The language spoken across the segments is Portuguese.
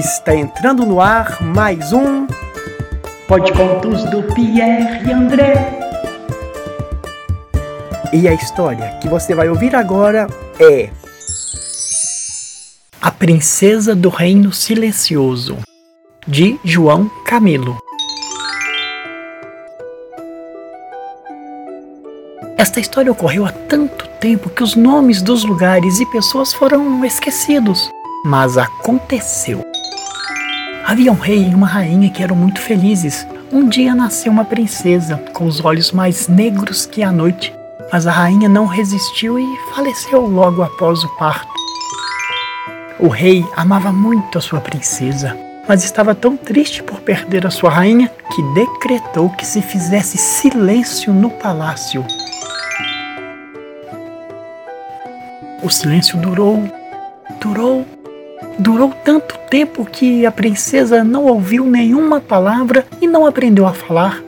Está entrando no ar mais um Pode Contos do Pierre e André. E a história que você vai ouvir agora é A Princesa do Reino Silencioso, de João Camilo. Esta história ocorreu há tanto tempo que os nomes dos lugares e pessoas foram esquecidos. Mas aconteceu. Havia um rei e uma rainha que eram muito felizes. Um dia nasceu uma princesa com os olhos mais negros que a noite, mas a rainha não resistiu e faleceu logo após o parto. O rei amava muito a sua princesa, mas estava tão triste por perder a sua rainha que decretou que se fizesse silêncio no palácio. O silêncio durou, Durou tanto tempo que a princesa não ouviu nenhuma palavra e não aprendeu a falar.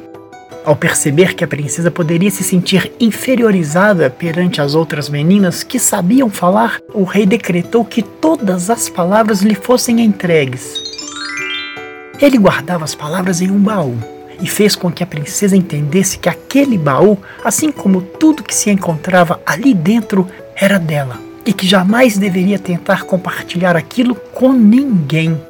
Ao perceber que a princesa poderia se sentir inferiorizada perante as outras meninas que sabiam falar, o rei decretou que todas as palavras lhe fossem entregues. Ele guardava as palavras em um baú e fez com que a princesa entendesse que aquele baú, assim como tudo que se encontrava ali dentro, era dela e que jamais deveria tentar compartilhar aquilo com ninguém.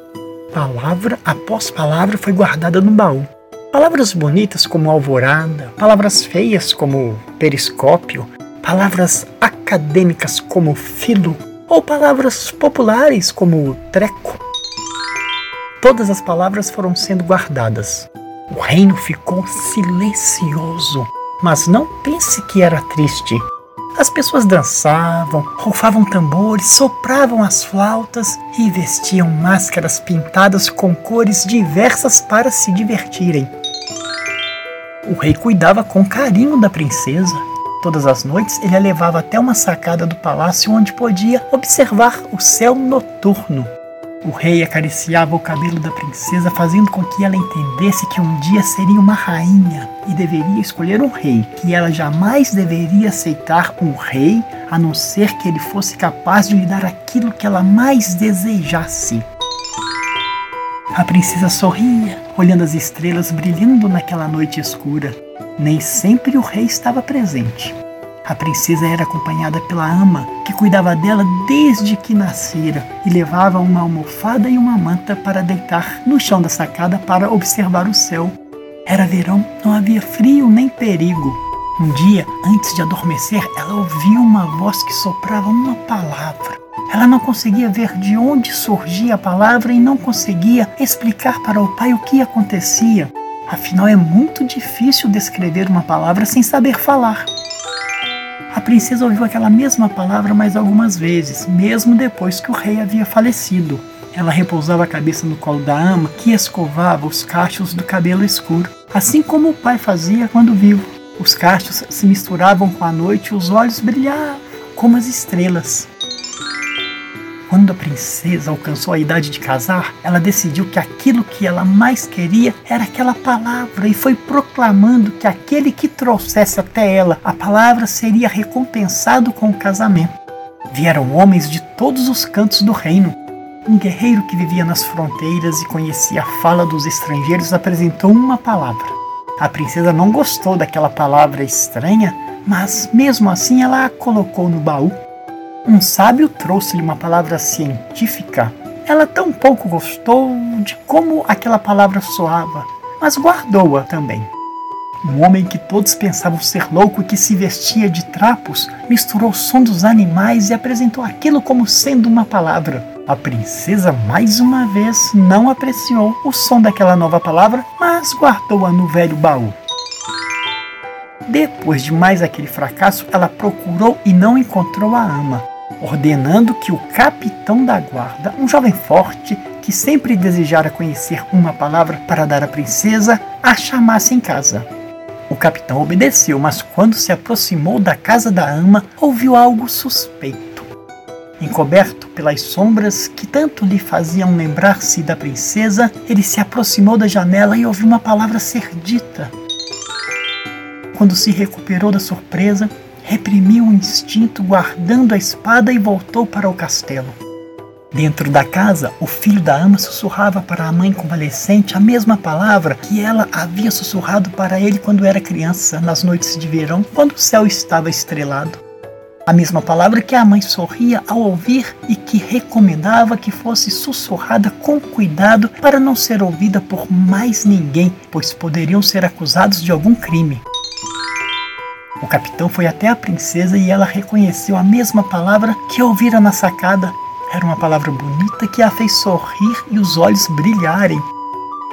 Palavra após palavra foi guardada no baú. Palavras bonitas como alvorada, palavras feias como periscópio, palavras acadêmicas como filo ou palavras populares como treco. Todas as palavras foram sendo guardadas. O reino ficou silencioso, mas não pense que era triste. As pessoas dançavam, rufavam tambores, sopravam as flautas e vestiam máscaras pintadas com cores diversas para se divertirem. O rei cuidava com carinho da princesa. Todas as noites ele a levava até uma sacada do palácio onde podia observar o céu noturno. O rei acariciava o cabelo da princesa, fazendo com que ela entendesse que um dia seria uma rainha e deveria escolher um rei, que ela jamais deveria aceitar um rei a não ser que ele fosse capaz de lhe dar aquilo que ela mais desejasse. A princesa sorria, olhando as estrelas brilhando naquela noite escura. Nem sempre o rei estava presente. A princesa era acompanhada pela ama, que cuidava dela desde que nascera, e levava uma almofada e uma manta para deitar no chão da sacada para observar o céu. Era verão, não havia frio nem perigo. Um dia, antes de adormecer, ela ouviu uma voz que soprava uma palavra. Ela não conseguia ver de onde surgia a palavra e não conseguia explicar para o pai o que acontecia. Afinal, é muito difícil descrever uma palavra sem saber falar. A princesa ouviu aquela mesma palavra mais algumas vezes, mesmo depois que o rei havia falecido. Ela repousava a cabeça no colo da ama, que escovava os cachos do cabelo escuro, assim como o pai fazia quando vivo. Os cachos se misturavam com a noite e os olhos brilhavam como as estrelas. Quando a princesa alcançou a idade de casar, ela decidiu que aquilo que ela mais queria era aquela palavra e foi proclamando que aquele que trouxesse até ela a palavra seria recompensado com o casamento. Vieram homens de todos os cantos do reino. Um guerreiro que vivia nas fronteiras e conhecia a fala dos estrangeiros apresentou uma palavra. A princesa não gostou daquela palavra estranha, mas mesmo assim ela a colocou no baú um sábio trouxe-lhe uma palavra científica. Ela tão pouco gostou de como aquela palavra soava, mas guardou-a também. Um homem que todos pensavam ser louco e que se vestia de trapos misturou o som dos animais e apresentou aquilo como sendo uma palavra. A princesa, mais uma vez, não apreciou o som daquela nova palavra, mas guardou-a no velho baú. Depois de mais aquele fracasso, ela procurou e não encontrou a ama ordenando que o capitão da guarda, um jovem forte que sempre desejara conhecer uma palavra para dar à princesa, a chamasse em casa. O capitão obedeceu, mas quando se aproximou da casa da ama, ouviu algo suspeito. Encoberto pelas sombras que tanto lhe faziam lembrar-se da princesa, ele se aproximou da janela e ouviu uma palavra ser dita. Quando se recuperou da surpresa, reprimiu o instinto guardando a espada e voltou para o castelo. Dentro da casa, o filho da ama sussurrava para a mãe convalescente a mesma palavra que ela havia sussurrado para ele quando era criança, nas noites de verão, quando o céu estava estrelado. A mesma palavra que a mãe sorria ao ouvir e que recomendava que fosse sussurrada com cuidado para não ser ouvida por mais ninguém, pois poderiam ser acusados de algum crime. O capitão foi até a princesa e ela reconheceu a mesma palavra que ouvira na sacada era uma palavra bonita que a fez sorrir e os olhos brilharem.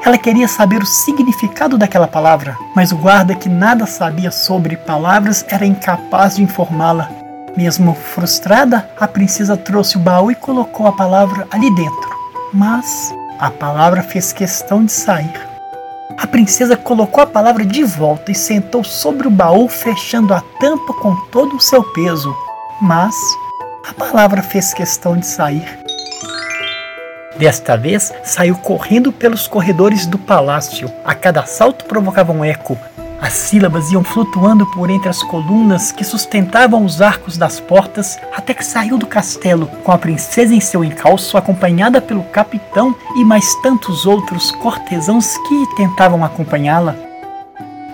Ela queria saber o significado daquela palavra, mas o guarda, que nada sabia sobre palavras, era incapaz de informá-la. Mesmo frustrada, a princesa trouxe o baú e colocou a palavra ali dentro. Mas a palavra fez questão de sair. A princesa colocou a palavra de volta e sentou sobre o baú, fechando a tampa com todo o seu peso. Mas a palavra fez questão de sair. Desta vez, saiu correndo pelos corredores do palácio. A cada salto provocava um eco. As sílabas iam flutuando por entre as colunas que sustentavam os arcos das portas, até que saiu do castelo, com a princesa em seu encalço, acompanhada pelo capitão e mais tantos outros cortesãos que tentavam acompanhá-la.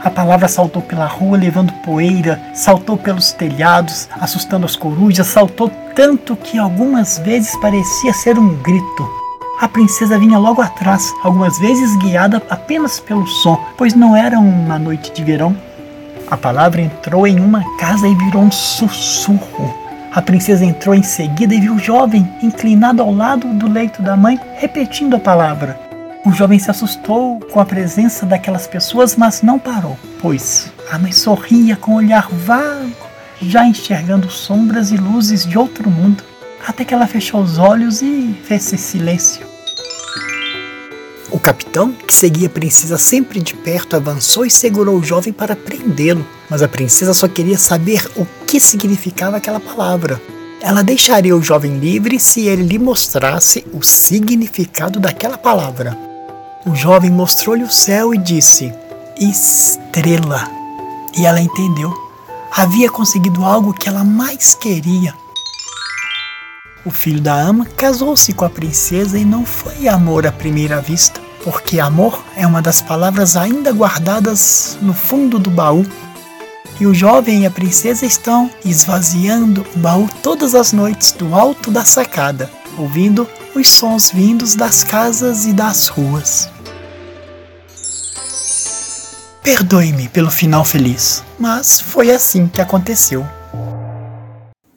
A palavra saltou pela rua levando poeira, saltou pelos telhados, assustando as corujas, saltou tanto que algumas vezes parecia ser um grito. A princesa vinha logo atrás, algumas vezes guiada apenas pelo som, pois não era uma noite de verão. A palavra entrou em uma casa e virou um sussurro. A princesa entrou em seguida e viu o jovem inclinado ao lado do leito da mãe, repetindo a palavra. O jovem se assustou com a presença daquelas pessoas, mas não parou, pois a mãe sorria com um olhar vago, já enxergando sombras e luzes de outro mundo, até que ela fechou os olhos e fez-se silêncio. O capitão, que seguia a princesa sempre de perto, avançou e segurou o jovem para prendê-lo, mas a princesa só queria saber o que significava aquela palavra. Ela deixaria o jovem livre se ele lhe mostrasse o significado daquela palavra. O jovem mostrou-lhe o céu e disse: Estrela. E ela entendeu. Havia conseguido algo que ela mais queria. O filho da ama casou-se com a princesa e não foi amor à primeira vista, porque amor é uma das palavras ainda guardadas no fundo do baú. E o jovem e a princesa estão esvaziando o baú todas as noites do alto da sacada, ouvindo os sons vindos das casas e das ruas. Perdoe-me pelo final feliz, mas foi assim que aconteceu.